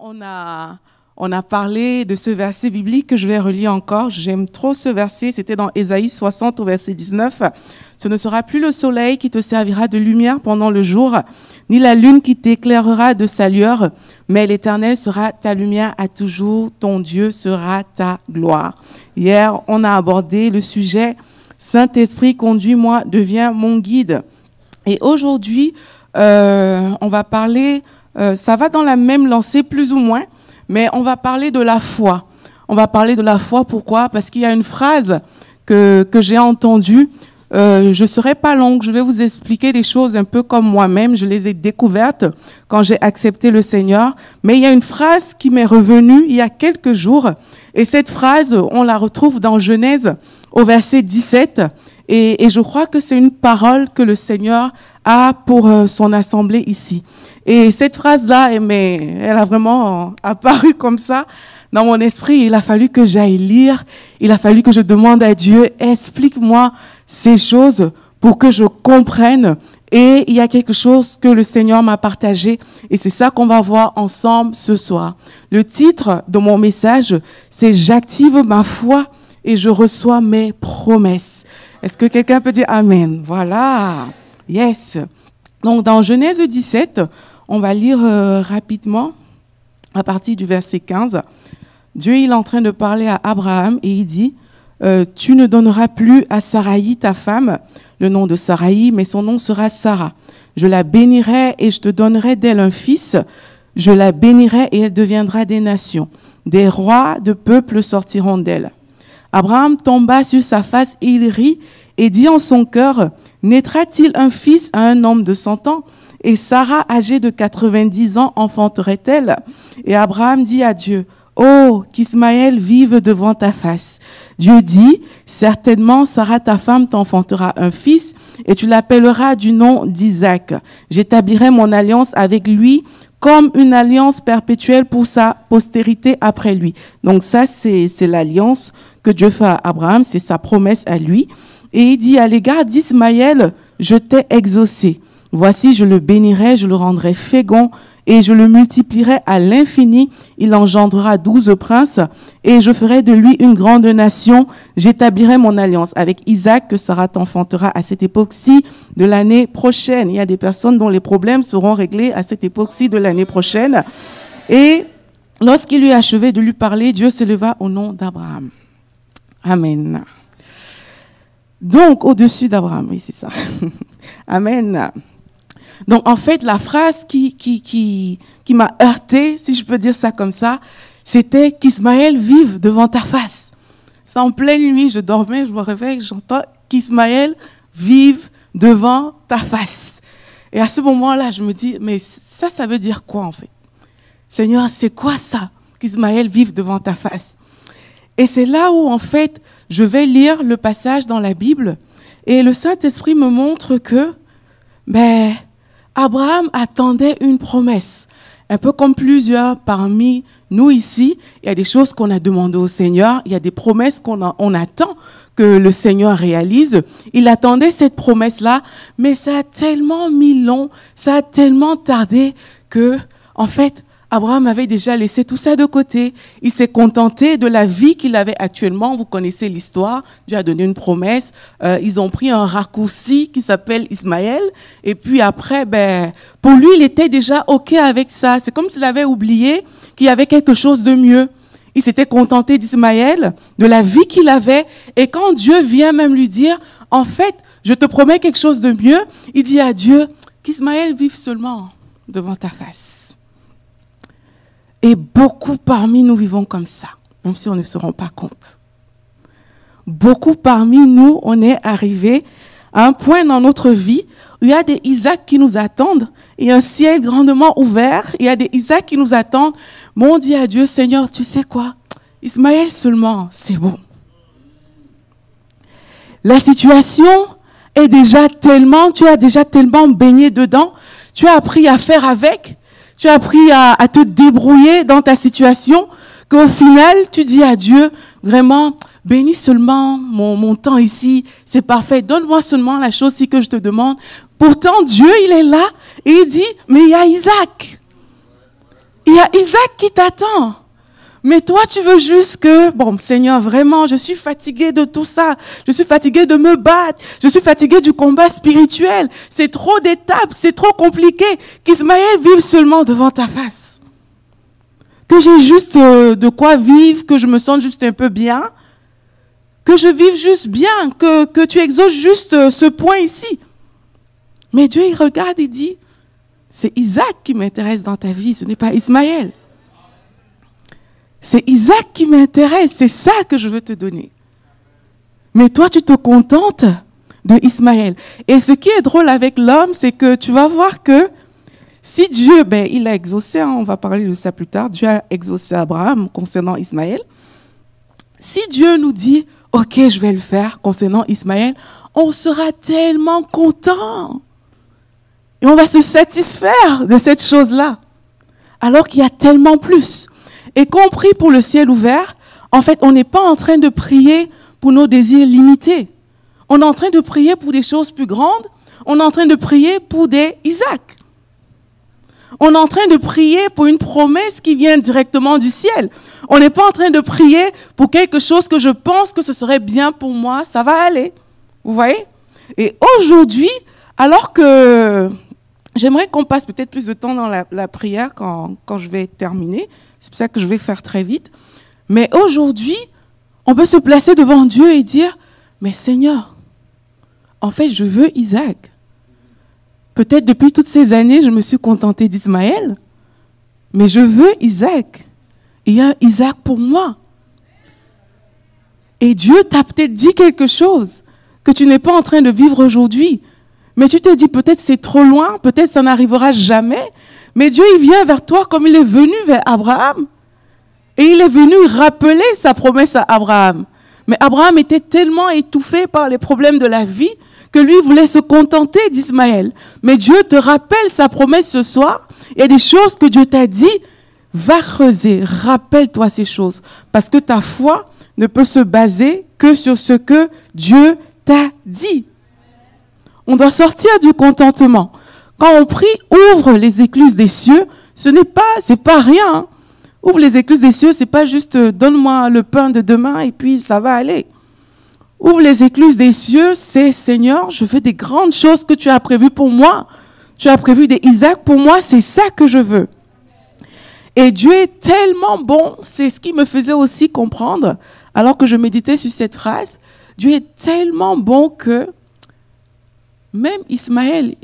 on a, on a parlé de ce verset biblique que je vais relire encore. J'aime trop ce verset. C'était dans Ésaïe 60 au verset 19. Ce ne sera plus le soleil qui te servira de lumière pendant le jour, ni la lune qui t'éclairera de sa lueur, mais l'Éternel sera ta lumière à toujours, ton Dieu sera ta gloire. Hier, on a abordé le sujet Saint-Esprit, conduis-moi, deviens mon guide. Et aujourd'hui, euh, on va parler, euh, ça va dans la même lancée plus ou moins, mais on va parler de la foi. On va parler de la foi, pourquoi? Parce qu'il y a une phrase que, que j'ai entendue. Euh, je serai pas longue, je vais vous expliquer des choses un peu comme moi-même. Je les ai découvertes quand j'ai accepté le Seigneur. Mais il y a une phrase qui m'est revenue il y a quelques jours. Et cette phrase, on la retrouve dans Genèse au verset 17. Et, et je crois que c'est une parole que le Seigneur a pour euh, son assemblée ici. Et cette phrase-là, elle a vraiment apparu comme ça dans mon esprit. Il a fallu que j'aille lire. Il a fallu que je demande à Dieu, explique-moi ces choses pour que je comprenne. Et il y a quelque chose que le Seigneur m'a partagé et c'est ça qu'on va voir ensemble ce soir. Le titre de mon message, c'est J'active ma foi et je reçois mes promesses. Est-ce que quelqu'un peut dire Amen? Voilà. Yes. Donc dans Genèse 17, on va lire euh, rapidement à partir du verset 15. Dieu est en train de parler à Abraham et il dit euh, Tu ne donneras plus à Saraï ta femme le nom de Saraï, mais son nom sera Sarah. Je la bénirai et je te donnerai d'elle un fils. Je la bénirai et elle deviendra des nations. Des rois de peuples sortiront d'elle. Abraham tomba sur sa face et il rit et dit en son cœur Naîtra-t-il un fils à un homme de cent ans? Et Sarah, âgée de 90 ans, enfanterait-elle? Et Abraham dit à Dieu, Oh, qu'Ismaël vive devant ta face. Dieu dit, certainement Sarah, ta femme, t'enfantera un fils, et tu l'appelleras du nom d'Isaac. J'établirai mon alliance avec lui comme une alliance perpétuelle pour sa postérité après lui. Donc ça, c'est l'alliance Dieu fait à Abraham, c'est sa promesse à lui. Et il dit, à l'égard d'Ismaël, je t'ai exaucé. Voici, je le bénirai, je le rendrai fécond et je le multiplierai à l'infini. Il engendrera douze princes et je ferai de lui une grande nation. J'établirai mon alliance avec Isaac que Sarah t'enfantera à cette époque-ci de l'année prochaine. Il y a des personnes dont les problèmes seront réglés à cette époque-ci de l'année prochaine. Et lorsqu'il eut achevé de lui parler, Dieu s'éleva au nom d'Abraham. Amen. Donc, au-dessus d'Abraham, oui, c'est ça. Amen. Donc, en fait, la phrase qui, m'a heurté, si je peux dire ça comme ça, c'était qu'Ismaël vive devant ta face. C'est en pleine nuit, je dormais, je me réveille, j'entends qu'Ismaël vive devant ta face. Et à ce moment-là, je me dis, mais ça, ça veut dire quoi en fait? Seigneur, c'est quoi ça Qu'Ismaël vive devant ta face? Et c'est là où, en fait, je vais lire le passage dans la Bible et le Saint-Esprit me montre que ben, Abraham attendait une promesse. Un peu comme plusieurs parmi nous ici, il y a des choses qu'on a demandées au Seigneur, il y a des promesses qu'on on attend que le Seigneur réalise. Il attendait cette promesse-là, mais ça a tellement mis long, ça a tellement tardé que, en fait, Abraham avait déjà laissé tout ça de côté. Il s'est contenté de la vie qu'il avait actuellement. Vous connaissez l'histoire. Dieu a donné une promesse. Euh, ils ont pris un raccourci qui s'appelle Ismaël. Et puis après, ben, pour lui, il était déjà OK avec ça. C'est comme s'il avait oublié qu'il y avait quelque chose de mieux. Il s'était contenté d'Ismaël, de la vie qu'il avait. Et quand Dieu vient même lui dire, en fait, je te promets quelque chose de mieux, il dit à Dieu, qu'Ismaël vive seulement devant ta face. Et beaucoup parmi nous vivons comme ça, même si on ne se rend pas compte. Beaucoup parmi nous, on est arrivé à un point dans notre vie où il y a des Isaac qui nous attendent, a un ciel grandement ouvert, il y a des Isaac qui nous attendent. Mon Dieu à Dieu, Seigneur, tu sais quoi? Ismaël seulement, c'est bon. La situation est déjà tellement, tu as déjà tellement baigné dedans, tu as appris à faire avec, tu as appris à, te débrouiller dans ta situation, qu'au final, tu dis à Dieu, vraiment, bénis seulement mon, mon temps ici, c'est parfait, donne-moi seulement la chose si que je te demande. Pourtant, Dieu, il est là et il dit, mais il y a Isaac. Il y a Isaac qui t'attend. Mais toi, tu veux juste que, bon, Seigneur, vraiment, je suis fatigué de tout ça. Je suis fatigué de me battre. Je suis fatigué du combat spirituel. C'est trop d'étapes, c'est trop compliqué. Qu'Ismaël vive seulement devant ta face. Que j'ai juste euh, de quoi vivre, que je me sente juste un peu bien. Que je vive juste bien, que, que tu exauces juste euh, ce point ici. Mais Dieu, il regarde et dit, c'est Isaac qui m'intéresse dans ta vie, ce n'est pas Ismaël. C'est Isaac qui m'intéresse, c'est ça que je veux te donner. Mais toi, tu te contentes de Ismaël. Et ce qui est drôle avec l'homme, c'est que tu vas voir que si Dieu, ben, il a exaucé, hein, on va parler de ça plus tard, Dieu a exaucé Abraham concernant Ismaël. Si Dieu nous dit, OK, je vais le faire concernant Ismaël, on sera tellement content. Et on va se satisfaire de cette chose-là. Alors qu'il y a tellement plus. Et compris pour le ciel ouvert, en fait, on n'est pas en train de prier pour nos désirs limités. On est en train de prier pour des choses plus grandes. On est en train de prier pour des Isaac. On est en train de prier pour une promesse qui vient directement du ciel. On n'est pas en train de prier pour quelque chose que je pense que ce serait bien pour moi. Ça va aller. Vous voyez? Et aujourd'hui, alors que j'aimerais qu'on passe peut-être plus de temps dans la, prière quand, quand je vais terminer, c'est pour ça que je vais faire très vite. Mais aujourd'hui, on peut se placer devant Dieu et dire, mais Seigneur, en fait, je veux Isaac. Peut-être depuis toutes ces années, je me suis contentée d'Ismaël, mais je veux Isaac. Il y a Isaac pour moi. Et Dieu t'a peut-être dit quelque chose que tu n'es pas en train de vivre aujourd'hui. Mais tu te dis peut-être c'est trop loin, peut-être ça n'arrivera jamais, mais Dieu, il vient vers toi comme il est venu vers Abraham. Et il est venu rappeler sa promesse à Abraham. Mais Abraham était tellement étouffé par les problèmes de la vie que lui voulait se contenter d'Ismaël. Mais Dieu te rappelle sa promesse ce soir. Il y a des choses que Dieu t'a dit. Va creuser, rappelle-toi ces choses. Parce que ta foi ne peut se baser que sur ce que Dieu t'a dit. On doit sortir du contentement. Quand on prie, ouvre les écluses des cieux, ce n'est pas, c'est pas rien. Hein. Ouvre les écluses des cieux, c'est pas juste euh, donne-moi le pain de demain et puis ça va aller. Ouvre les écluses des cieux, c'est Seigneur, je veux des grandes choses que tu as prévues pour moi. Tu as prévu des Isaac pour moi, c'est ça que je veux. Et Dieu est tellement bon, c'est ce qui me faisait aussi comprendre, alors que je méditais sur cette phrase, Dieu est tellement bon que même Ismaël,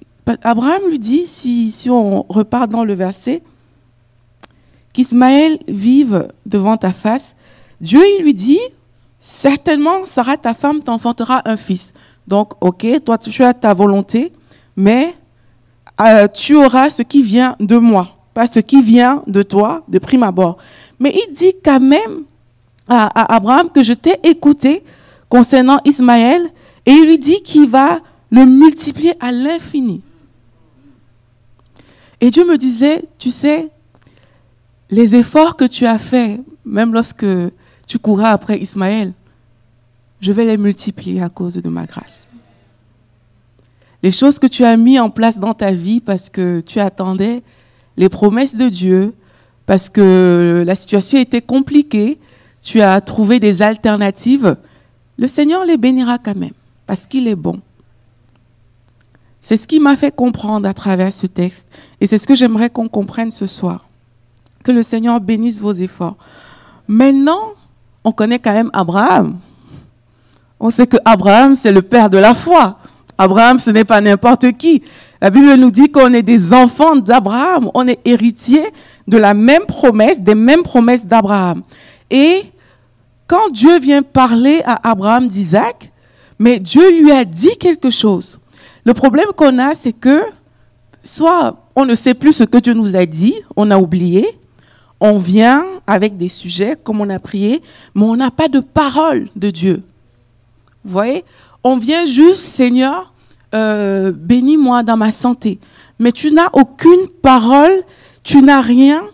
Abraham lui dit, si, on repart dans le verset, qu'Ismaël vive devant ta face. Dieu, lui dit, certainement, Sarah, ta femme, t'enfantera un fils. Donc, ok, toi, tu as ta volonté, mais euh, tu auras ce qui vient de moi, pas ce qui vient de toi, de prime abord. Mais il dit quand même à Abraham que je t'ai écouté concernant Ismaël, et il lui dit qu'il va le multiplier à l'infini. Et Dieu me disait, tu sais, les efforts que tu as faits, même lorsque tu couras après Ismaël, je vais les multiplier à cause de ma grâce. Les choses que tu as mis en place dans ta vie parce que tu attendais les promesses de Dieu, parce que la situation était compliquée, tu as trouvé des alternatives, le Seigneur les bénira quand même, parce qu'il est bon. C'est ce qui m'a fait comprendre à travers ce texte. Et c'est ce que j'aimerais qu'on comprenne ce soir. Que le Seigneur bénisse vos efforts. Maintenant, on connaît quand même Abraham. On sait que Abraham, c'est le père de la foi. Abraham, ce n'est pas n'importe qui. La Bible nous dit qu'on est des enfants d'Abraham. On est héritiers de la même promesse, des mêmes promesses d'Abraham. Et quand Dieu vient parler à Abraham d'Isaac, mais Dieu lui a dit quelque chose. Le problème qu'on a, c'est que soit on ne sait plus ce que Dieu nous a dit, on a oublié, on vient avec des sujets comme on a prié, mais on n'a pas de parole de Dieu. Vous voyez? On vient juste, Seigneur, euh, bénis-moi dans ma santé. Mais tu n'as aucune parole, tu n'as rien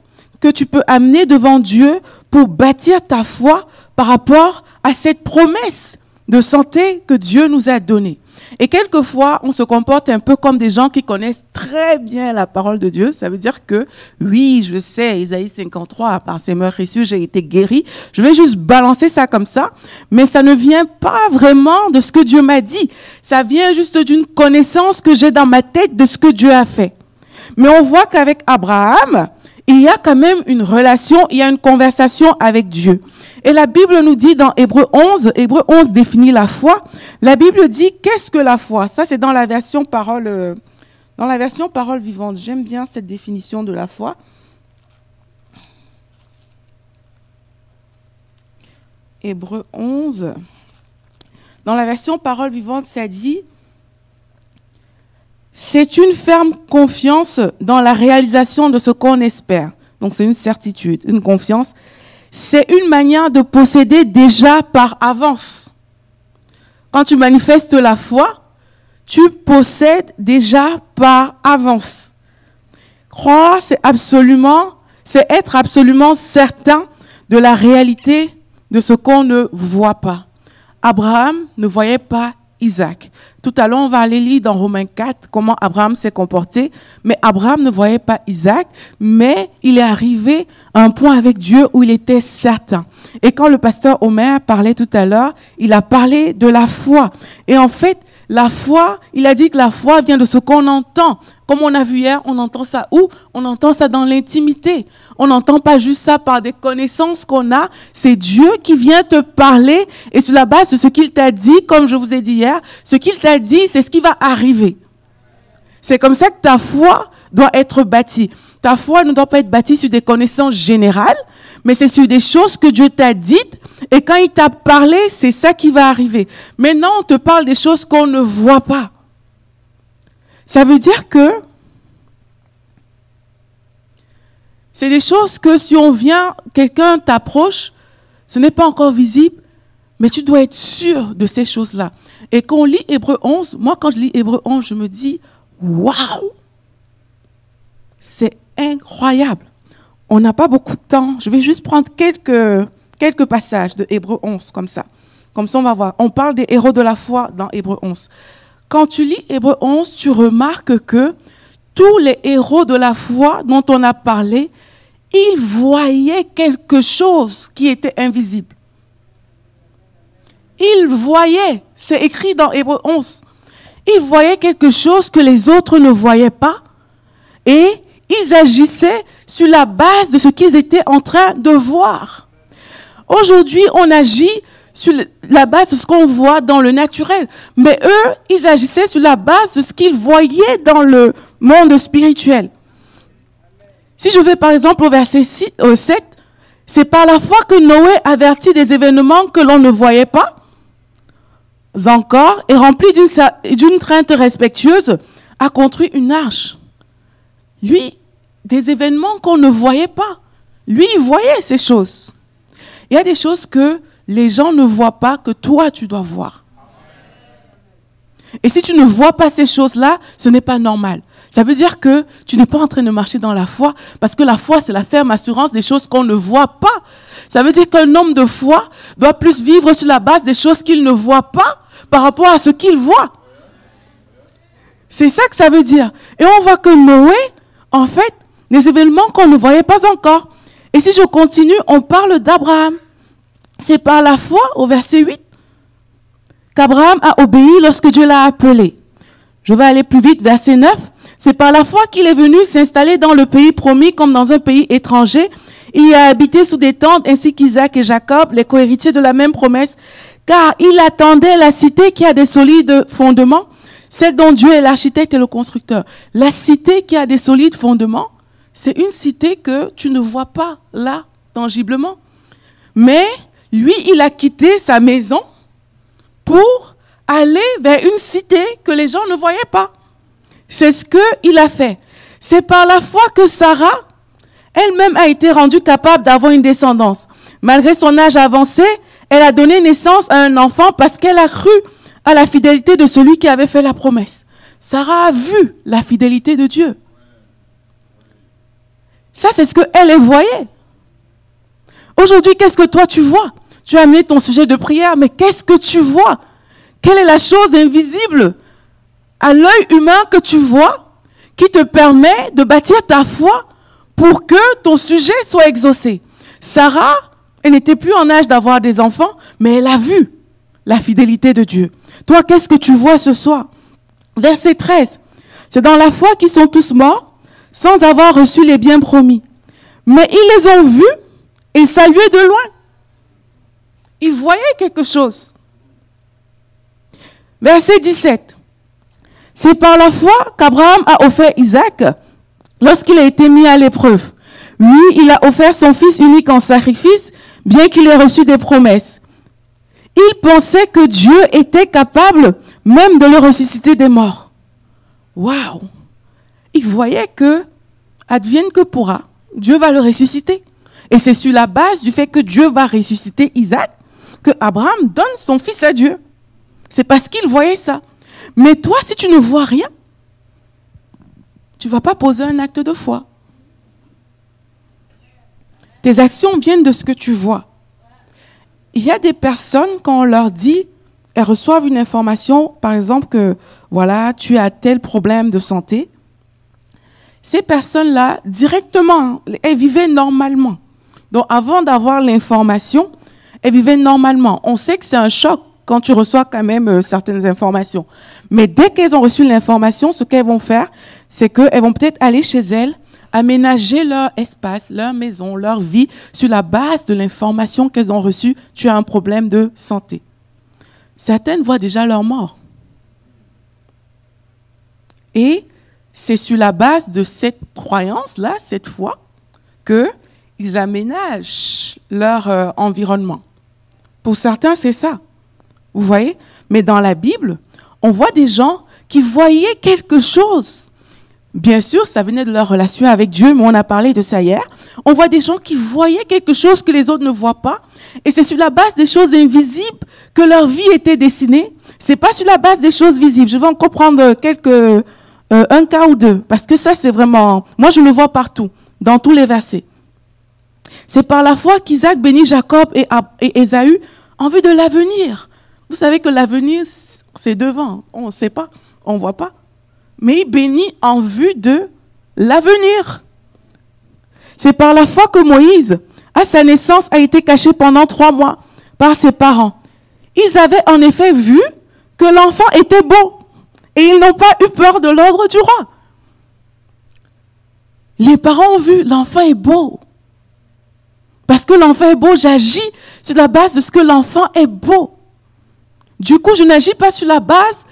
que tu peux amener devant Dieu pour bâtir ta foi par rapport à cette promesse de santé que Dieu nous a donnée. Et quelquefois, on se comporte un peu comme des gens qui connaissent très bien la parole de Dieu. Ça veut dire que, oui, je sais, Isaïe 53, par ses meurtrissures, j'ai été guéri. Je vais juste balancer ça comme ça. Mais ça ne vient pas vraiment de ce que Dieu m'a dit. Ça vient juste d'une connaissance que j'ai dans ma tête de ce que Dieu a fait. Mais on voit qu'avec Abraham, il y a quand même une relation, il y a une conversation avec Dieu. Et la Bible nous dit dans Hébreu 11, Hébreu 11 définit la foi. La Bible dit qu'est-ce que la foi? Ça c'est dans la version parole euh, dans la version parole vivante. J'aime bien cette définition de la foi. Hébreu 11 Dans la version parole vivante, ça dit c'est une ferme confiance dans la réalisation de ce qu'on espère. Donc c'est une certitude, une confiance. C'est une manière de posséder déjà par avance. Quand tu manifestes la foi, tu possèdes déjà par avance. Croire, c'est absolument, c'est être absolument certain de la réalité de ce qu'on ne voit pas. Abraham ne voyait pas Isaac. Tout à l'heure, on va aller lire dans Romains 4 comment Abraham s'est comporté. Mais Abraham ne voyait pas Isaac, mais il est arrivé à un point avec Dieu où il était certain. Et quand le pasteur Omer parlait tout à l'heure, il a parlé de la foi. Et en fait, la foi, il a dit que la foi vient de ce qu'on entend. Comme on a vu hier, on entend ça où? On entend ça dans l'intimité. On n'entend pas juste ça par des connaissances qu'on a. C'est Dieu qui vient te parler et sur la base de ce qu'il t'a dit, comme je vous ai dit hier, ce qu'il t'a dit, c'est ce qui va arriver. C'est comme ça que ta foi doit être bâtie. Ta foi ne doit pas être bâtie sur des connaissances générales, mais c'est sur des choses que Dieu t'a dites. Et quand il t'a parlé, c'est ça qui va arriver. Maintenant, on te parle des choses qu'on ne voit pas. Ça veut dire que c'est des choses que si on vient, quelqu'un t'approche, ce n'est pas encore visible, mais tu dois être sûr de ces choses-là. Et quand on lit Hébreu 11, moi quand je lis Hébreu 11, je me dis, waouh, c'est incroyable. On n'a pas beaucoup de temps. Je vais juste prendre quelques, quelques passages de Hébreu 11 comme ça. Comme ça, on va voir. On parle des héros de la foi dans Hébreu 11. Quand tu lis Hébreu 11, tu remarques que tous les héros de la foi dont on a parlé, ils voyaient quelque chose qui était invisible. Ils voyaient, c'est écrit dans Hébreu 11, ils voyaient quelque chose que les autres ne voyaient pas et ils agissaient sur la base de ce qu'ils étaient en train de voir. Aujourd'hui, on agit sur la base de ce qu'on voit dans le naturel. Mais eux, ils agissaient sur la base de ce qu'ils voyaient dans le monde spirituel. Si je vais par exemple au verset 7, c'est par la foi que Noé avertit des événements que l'on ne voyait pas encore et rempli d'une crainte respectueuse, a construit une arche. Lui, des événements qu'on ne voyait pas. Lui, il voyait ces choses. Il y a des choses que les gens ne voient pas que toi, tu dois voir. Et si tu ne vois pas ces choses-là, ce n'est pas normal. Ça veut dire que tu n'es pas en train de marcher dans la foi, parce que la foi, c'est la ferme assurance des choses qu'on ne voit pas. Ça veut dire qu'un homme de foi doit plus vivre sur la base des choses qu'il ne voit pas par rapport à ce qu'il voit. C'est ça que ça veut dire. Et on voit que Noé, en fait, des événements qu'on ne voyait pas encore. Et si je continue, on parle d'Abraham. C'est par la foi, au verset 8, qu'Abraham a obéi lorsque Dieu l'a appelé. Je vais aller plus vite, verset 9. C'est par la foi qu'il est venu s'installer dans le pays promis comme dans un pays étranger. Il y a habité sous des tentes ainsi qu'Isaac et Jacob, les cohéritiers de la même promesse, car il attendait la cité qui a des solides fondements, celle dont Dieu est l'architecte et le constructeur. La cité qui a des solides fondements, c'est une cité que tu ne vois pas là, tangiblement. Mais lui, il a quitté sa maison pour aller vers une cité que les gens ne voyaient pas. C'est ce qu'il a fait. C'est par la foi que Sarah elle-même a été rendue capable d'avoir une descendance. Malgré son âge avancé, elle a donné naissance à un enfant parce qu'elle a cru à la fidélité de celui qui avait fait la promesse. Sarah a vu la fidélité de Dieu. Ça, c'est ce qu'elle voyait. Aujourd'hui, qu'est-ce que toi tu vois? Tu as amené ton sujet de prière, mais qu'est-ce que tu vois? Quelle est la chose invisible à l'œil humain que tu vois qui te permet de bâtir ta foi pour que ton sujet soit exaucé? Sarah, elle n'était plus en âge d'avoir des enfants, mais elle a vu la fidélité de Dieu. Toi, qu'est-ce que tu vois ce soir? Verset 13. C'est dans la foi qu'ils sont tous morts sans avoir reçu les biens promis. Mais ils les ont vus et salués de loin. Ils voyaient quelque chose. Verset 17. C'est par la foi qu'Abraham a offert Isaac lorsqu'il a été mis à l'épreuve. Lui, il a offert son fils unique en sacrifice, bien qu'il ait reçu des promesses. Il pensait que Dieu était capable même de le ressusciter des morts. Waouh Il voyait que, advienne que pourra, Dieu va le ressusciter. Et c'est sur la base du fait que Dieu va ressusciter Isaac que Abraham donne son fils à Dieu. C'est parce qu'il voyait ça. Mais toi, si tu ne vois rien, tu ne vas pas poser un acte de foi. Tes actions viennent de ce que tu vois. Il y a des personnes, quand on leur dit, elles reçoivent une information, par exemple, que voilà, tu as tel problème de santé. Ces personnes-là, directement, elles vivaient normalement. Donc, avant d'avoir l'information, elles vivaient normalement. On sait que c'est un choc quand tu reçois quand même euh, certaines informations. Mais dès qu'elles ont reçu l'information, ce qu'elles vont faire, c'est qu'elles vont peut-être aller chez elles, aménager leur espace, leur maison, leur vie sur la base de l'information qu'elles ont reçue. Tu as un problème de santé. Certaines voient déjà leur mort. Et c'est sur la base de cette croyance-là, cette foi, qu'ils aménagent leur euh, environnement. Pour certains, c'est ça. Vous voyez? Mais dans la Bible, on voit des gens qui voyaient quelque chose. Bien sûr, ça venait de leur relation avec Dieu, mais on a parlé de ça hier. On voit des gens qui voyaient quelque chose que les autres ne voient pas. Et c'est sur la base des choses invisibles que leur vie était dessinée. C'est pas sur la base des choses visibles. Je vais en comprendre quelques, euh, un cas ou deux. Parce que ça, c'est vraiment, moi, je le vois partout, dans tous les versets. C'est par la foi qu'Isaac bénit Jacob et, Ésaü en vue de l'avenir. Vous savez que l'avenir, c'est devant. On ne sait pas, on ne voit pas. Mais il bénit en vue de l'avenir. C'est par la foi que Moïse, à sa naissance, a été caché pendant trois mois par ses parents. Ils avaient en effet vu que l'enfant était beau et ils n'ont pas eu peur de l'ordre du roi. Les parents ont vu, l'enfant est beau. Parce que l'enfant est beau, j'agis sur la base de ce que l'enfant est beau. Du coup, je n'agis pas sur la base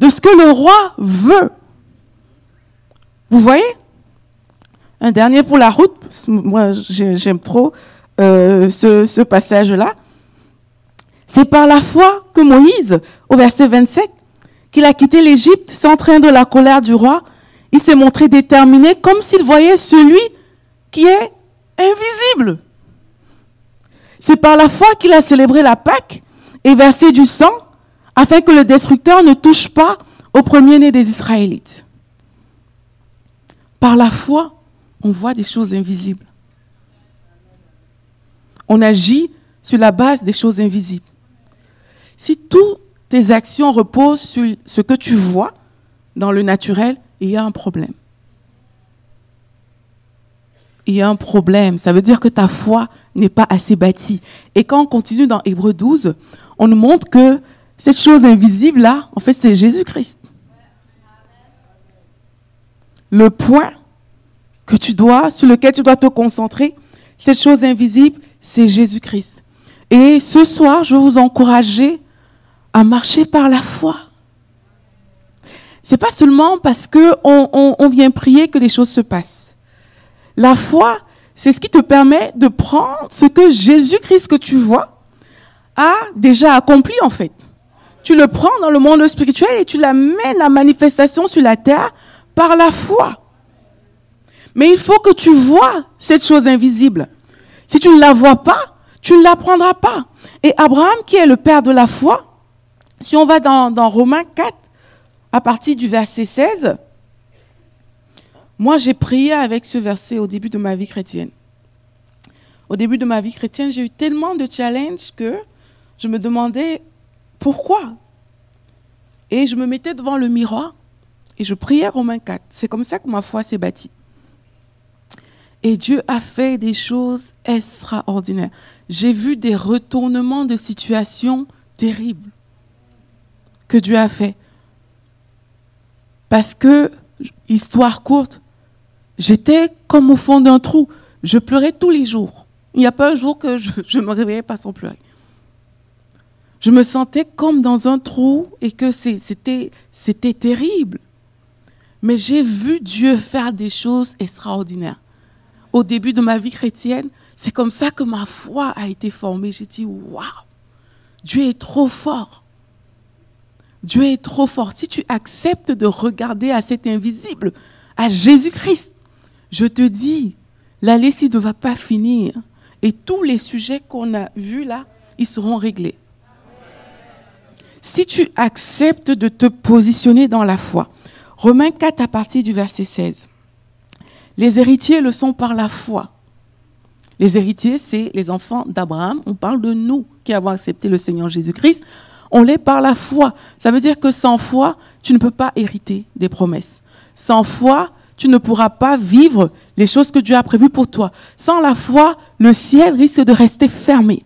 de ce que le roi veut. Vous voyez? Un dernier pour la route. Moi, j'aime trop euh, ce, ce passage-là. C'est par la foi que Moïse, au verset 27, qu'il a quitté l'Égypte sans de la colère du roi. Il s'est montré déterminé comme s'il voyait celui qui est invisible. C'est par la foi qu'il a célébré la Pâque et versé du sang afin que le destructeur ne touche pas au premier-né des Israélites. Par la foi, on voit des choses invisibles. On agit sur la base des choses invisibles. Si toutes tes actions reposent sur ce que tu vois dans le naturel, il y a un problème. Il y a un problème. Ça veut dire que ta foi n'est pas assez bâtie. Et quand on continue dans Hébreu 12, on nous montre que cette chose invisible-là, en fait, c'est Jésus-Christ. Le point que tu dois, sur lequel tu dois te concentrer, cette chose invisible, c'est Jésus-Christ. Et ce soir, je veux vous encourager à marcher par la foi. C'est pas seulement parce que on, vient prier que les choses se passent. La foi, c'est ce qui te permet de prendre ce que Jésus-Christ que tu vois a déjà accompli en fait tu le prends dans le monde spirituel et tu l'amènes à manifestation sur la terre par la foi. Mais il faut que tu vois cette chose invisible. Si tu ne la vois pas, tu ne l'apprendras pas. Et Abraham, qui est le père de la foi, si on va dans, dans Romains 4, à partir du verset 16, moi j'ai prié avec ce verset au début de ma vie chrétienne. Au début de ma vie chrétienne, j'ai eu tellement de challenges que je me demandais pourquoi Et je me mettais devant le miroir et je priais Romains 4. C'est comme ça que ma foi s'est bâtie. Et Dieu a fait des choses extraordinaires. J'ai vu des retournements de situation terribles que Dieu a fait. Parce que, histoire courte, j'étais comme au fond d'un trou. Je pleurais tous les jours. Il n'y a pas un jour que je, me réveillais pas sans pleurer. Je me sentais comme dans un trou et que c'était terrible. Mais j'ai vu Dieu faire des choses extraordinaires. Au début de ma vie chrétienne, c'est comme ça que ma foi a été formée. J'ai dit, waouh, Dieu est trop fort. Dieu est trop fort. Si tu acceptes de regarder à cet invisible, à Jésus-Christ, je te dis, la lessive ne va pas finir. Et tous les sujets qu'on a vus là, ils seront réglés. Si tu acceptes de te positionner dans la foi, Romains 4 à partir du verset 16. Les héritiers le sont par la foi. Les héritiers, c'est les enfants d'Abraham. On parle de nous qui avons accepté le Seigneur Jésus-Christ on l'est par la foi. Ça veut dire que sans foi, tu ne peux pas hériter des promesses. Sans foi, tu ne pourras pas vivre les choses que Dieu a prévues pour toi. Sans la foi, le ciel risque de rester fermé.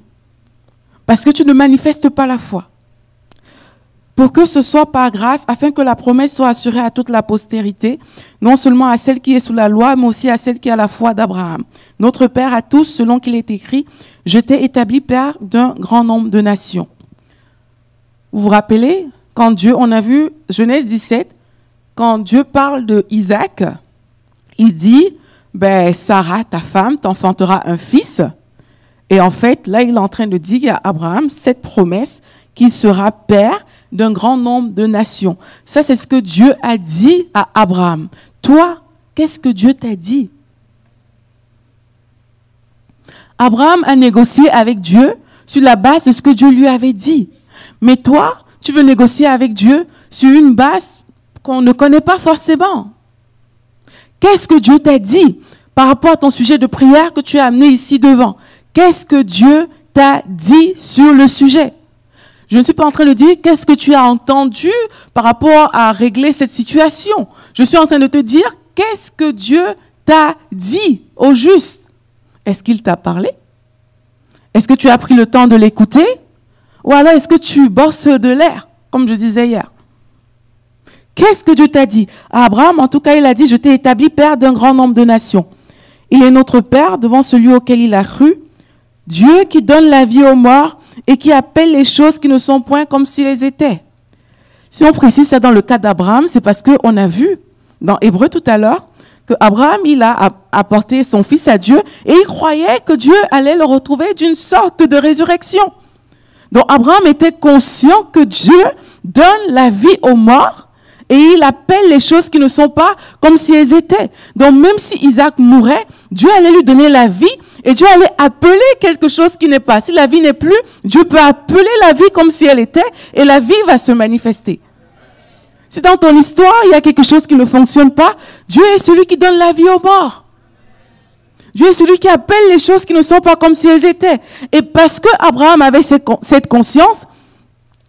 Parce que tu ne manifestes pas la foi. Pour que ce soit par grâce, afin que la promesse soit assurée à toute la postérité, non seulement à celle qui est sous la loi, mais aussi à celle qui a la foi d'Abraham. Notre Père à tous, selon qu'il est écrit, je t'ai établi Père d'un grand nombre de nations. Vous vous rappelez, quand Dieu, on a vu Genèse 17, quand Dieu parle de Isaac, il dit, ben, Sarah, ta femme, t'enfantera un fils. Et en fait, là, il est en train de dire à Abraham cette promesse qu'il sera père d'un grand nombre de nations. Ça, c'est ce que Dieu a dit à Abraham. Toi, qu'est-ce que Dieu t'a dit? Abraham a négocié avec Dieu sur la base de ce que Dieu lui avait dit. Mais toi, tu veux négocier avec Dieu sur une base qu'on ne connaît pas forcément. Qu'est-ce que Dieu t'a dit par rapport à ton sujet de prière que tu as amené ici devant? Qu'est-ce que Dieu t'a dit sur le sujet? Je ne suis pas en train de dire qu'est-ce que tu as entendu par rapport à régler cette situation. Je suis en train de te dire qu'est-ce que Dieu t'a dit au juste. Est-ce qu'il t'a parlé? Est-ce que tu as pris le temps de l'écouter? Ou alors est-ce que tu bosses de l'air, comme je disais hier? Qu'est-ce que Dieu t'a dit? Abraham, en tout cas, il a dit, je t'ai établi père d'un grand nombre de nations. Il est notre père devant celui auquel il a cru. Dieu qui donne la vie aux morts et qui appelle les choses qui ne sont point comme si elles étaient. Si on précise ça dans le cas d'Abraham, c'est parce qu'on a vu dans Hébreu tout à l'heure que Abraham, il a apporté son fils à Dieu et il croyait que Dieu allait le retrouver d'une sorte de résurrection. Donc Abraham était conscient que Dieu donne la vie aux morts et il appelle les choses qui ne sont pas comme si elles étaient. Donc même si Isaac mourait, Dieu allait lui donner la vie et Dieu allait appeler quelque chose qui n'est pas. Si la vie n'est plus, Dieu peut appeler la vie comme si elle était et la vie va se manifester. Si dans ton histoire, il y a quelque chose qui ne fonctionne pas, Dieu est celui qui donne la vie aux morts. Dieu est celui qui appelle les choses qui ne sont pas comme si elles étaient. Et parce que Abraham avait cette conscience,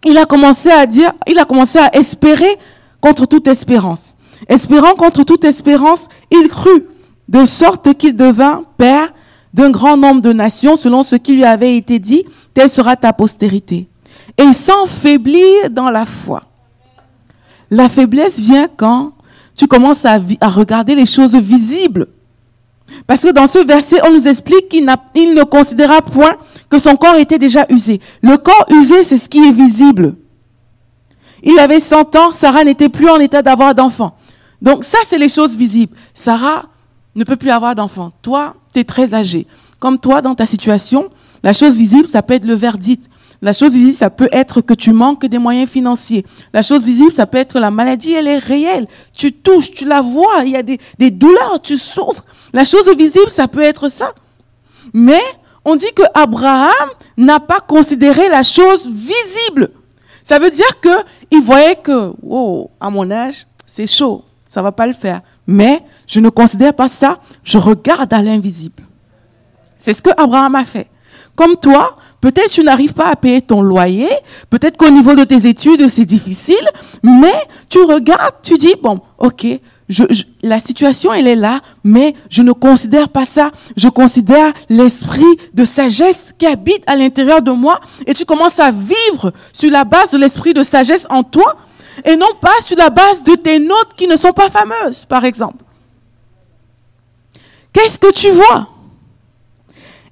il a commencé à dire, il a commencé à espérer contre toute espérance. Espérant contre toute espérance, il crut, de sorte qu'il devint père d'un grand nombre de nations, selon ce qui lui avait été dit, telle sera ta postérité. Et sans faiblir dans la foi. La faiblesse vient quand tu commences à, à regarder les choses visibles parce que dans ce verset, on nous explique qu'il ne considéra point que son corps était déjà usé. Le corps usé, c'est ce qui est visible. Il avait 100 ans, Sarah n'était plus en état d'avoir d'enfant. Donc ça, c'est les choses visibles. Sarah ne peut plus avoir d'enfant. Toi, tu es très âgé. Comme toi, dans ta situation, la chose visible, ça peut être le verdict. La chose visible, ça peut être que tu manques des moyens financiers. La chose visible, ça peut être la maladie, elle est réelle. Tu touches, tu la vois, il y a des, des douleurs, tu souffres. La chose visible, ça peut être ça. Mais on dit que Abraham n'a pas considéré la chose visible. Ça veut dire que il voyait que, oh, à mon âge, c'est chaud, ça va pas le faire. Mais je ne considère pas ça, je regarde à l'invisible. C'est ce que Abraham a fait. comme toi, peut-être tu n'arrives pas à payer ton loyer, peut-être qu'au niveau de tes études, c'est difficile, mais tu regardes, tu dis, bon, ok, la situation, elle est là, mais je ne considère pas ça. Je considère l'esprit de sagesse qui habite à l'intérieur de moi. Et tu commences à vivre sur la base de l'esprit de sagesse en toi et non pas sur la base de tes notes qui ne sont pas fameuses, par exemple. Qu'est-ce que tu vois?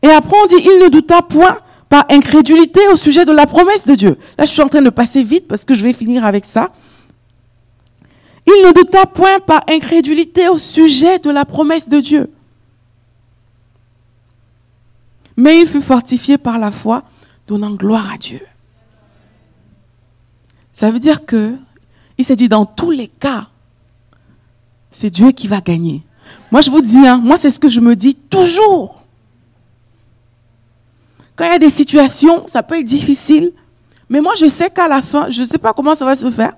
Et après, on dit, il ne douta point par incrédulité au sujet de la promesse de Dieu. Là, je suis en train de passer vite parce que je vais finir avec ça. Il ne douta point par incrédulité au sujet de la promesse de Dieu. Mais il fut fortifié par la foi, donnant gloire à Dieu. Ça veut dire que il s'est dit dans tous les cas, c'est Dieu qui va gagner. Moi, je vous dis, hein, moi, c'est ce que je me dis toujours. Quand il y a des situations, ça peut être difficile, mais moi, je sais qu'à la fin, je ne sais pas comment ça va se faire,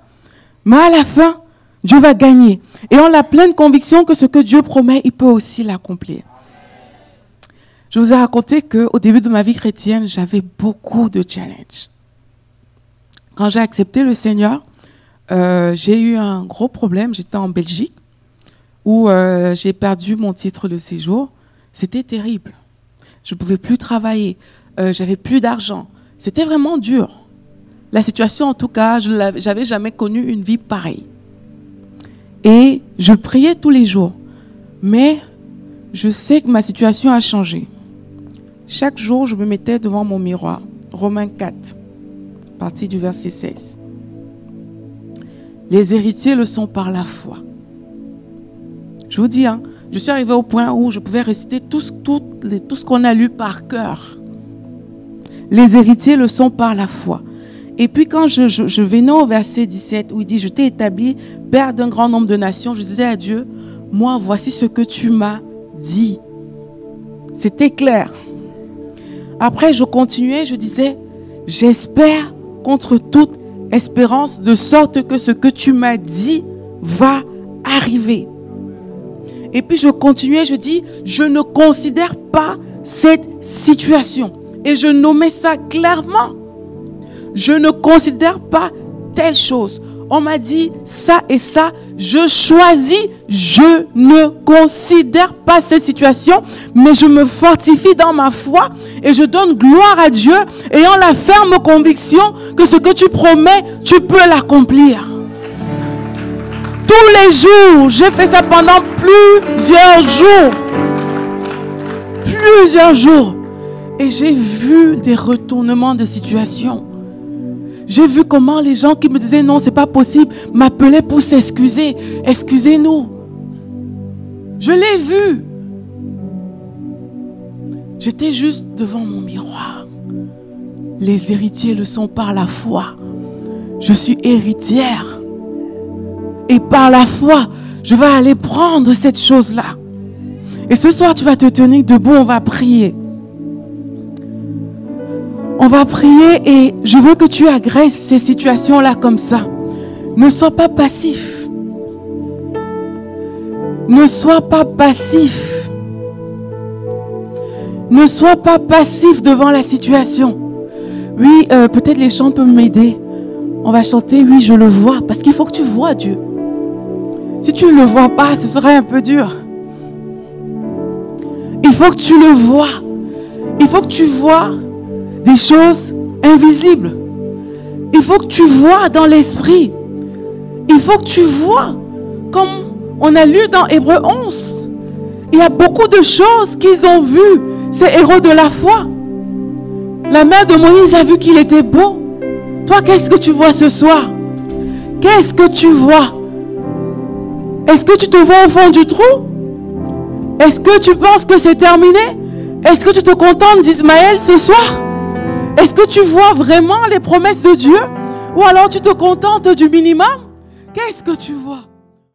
mais à la fin, Dieu va gagner. Et on a pleine conviction que ce que Dieu promet, il peut aussi l'accomplir. Je vous ai raconté qu'au début de ma vie chrétienne, j'avais beaucoup de challenges. Quand j'ai accepté le Seigneur, euh, j'ai eu un gros problème. J'étais en Belgique où euh, j'ai perdu mon titre de séjour. C'était terrible. Je ne pouvais plus travailler. Euh, j'avais plus d'argent. C'était vraiment dur. La situation, en tout cas, je n'avais jamais connu une vie pareille. Et je priais tous les jours. Mais je sais que ma situation a changé. Chaque jour, je me mettais devant mon miroir. Romains 4, partie du verset 16. Les héritiers le sont par la foi. Je vous dis, hein, je suis arrivé au point où je pouvais réciter tout, tout ce qu'on a lu par cœur. Les héritiers le sont par la foi. Et puis quand je, venais au verset 17 où il dit, je t'ai établi père d'un grand nombre de nations, je disais à Dieu, moi voici ce que tu m'as dit. C'était clair. Après, je continuais, je disais, j'espère contre toute espérance, de sorte que ce que tu m'as dit va arriver. Et puis je continuais, je dis, je ne considère pas cette situation. Et je nommais ça clairement je ne considère pas telle chose. On m'a dit ça et ça, je choisis, je ne considère pas cette situation, mais je me fortifie dans ma foi et je donne gloire à Dieu, ayant la ferme conviction que ce que tu promets, tu peux l'accomplir. Tous les jours, j'ai fait ça pendant plusieurs jours. Plusieurs jours. Et j'ai vu des retournements de situation. J'ai vu comment les gens qui me disaient non, c'est pas possible, m'appelaient pour s'excuser. Excusez-nous. Je l'ai vu. J'étais juste devant mon miroir. Les héritiers le sont par la foi. Je suis héritière. Et par la foi, je vais aller prendre cette chose-là. Et ce soir, tu vas te tenir debout, on va prier. On va prier et je veux que tu agresses ces situations-là comme ça. Ne sois pas passif. Ne sois pas passif. Ne sois pas passif devant la situation. Oui, euh, peut-être les chants peuvent m'aider. On va chanter, oui, je le vois, parce qu'il faut que tu vois Dieu. Si tu ne le vois pas, ce serait un peu dur. Il faut que tu le vois. Il faut que tu vois des choses invisibles. Il faut que tu vois dans l'esprit. Il faut que tu vois, comme on a lu dans Hébreu 11, il y a beaucoup de choses qu'ils ont vues, ces héros de la foi. La mère de Moïse a vu qu'il était beau. Toi, qu'est-ce que tu vois ce soir? Qu'est-ce que tu vois? Est-ce que tu te vois au fond du trou? Est-ce que tu penses que c'est terminé? Est-ce que tu te contentes d'Ismaël ce soir? Est-ce que tu vois vraiment les promesses de Dieu? Ou alors tu te contentes du minimum? Qu'est-ce que tu vois?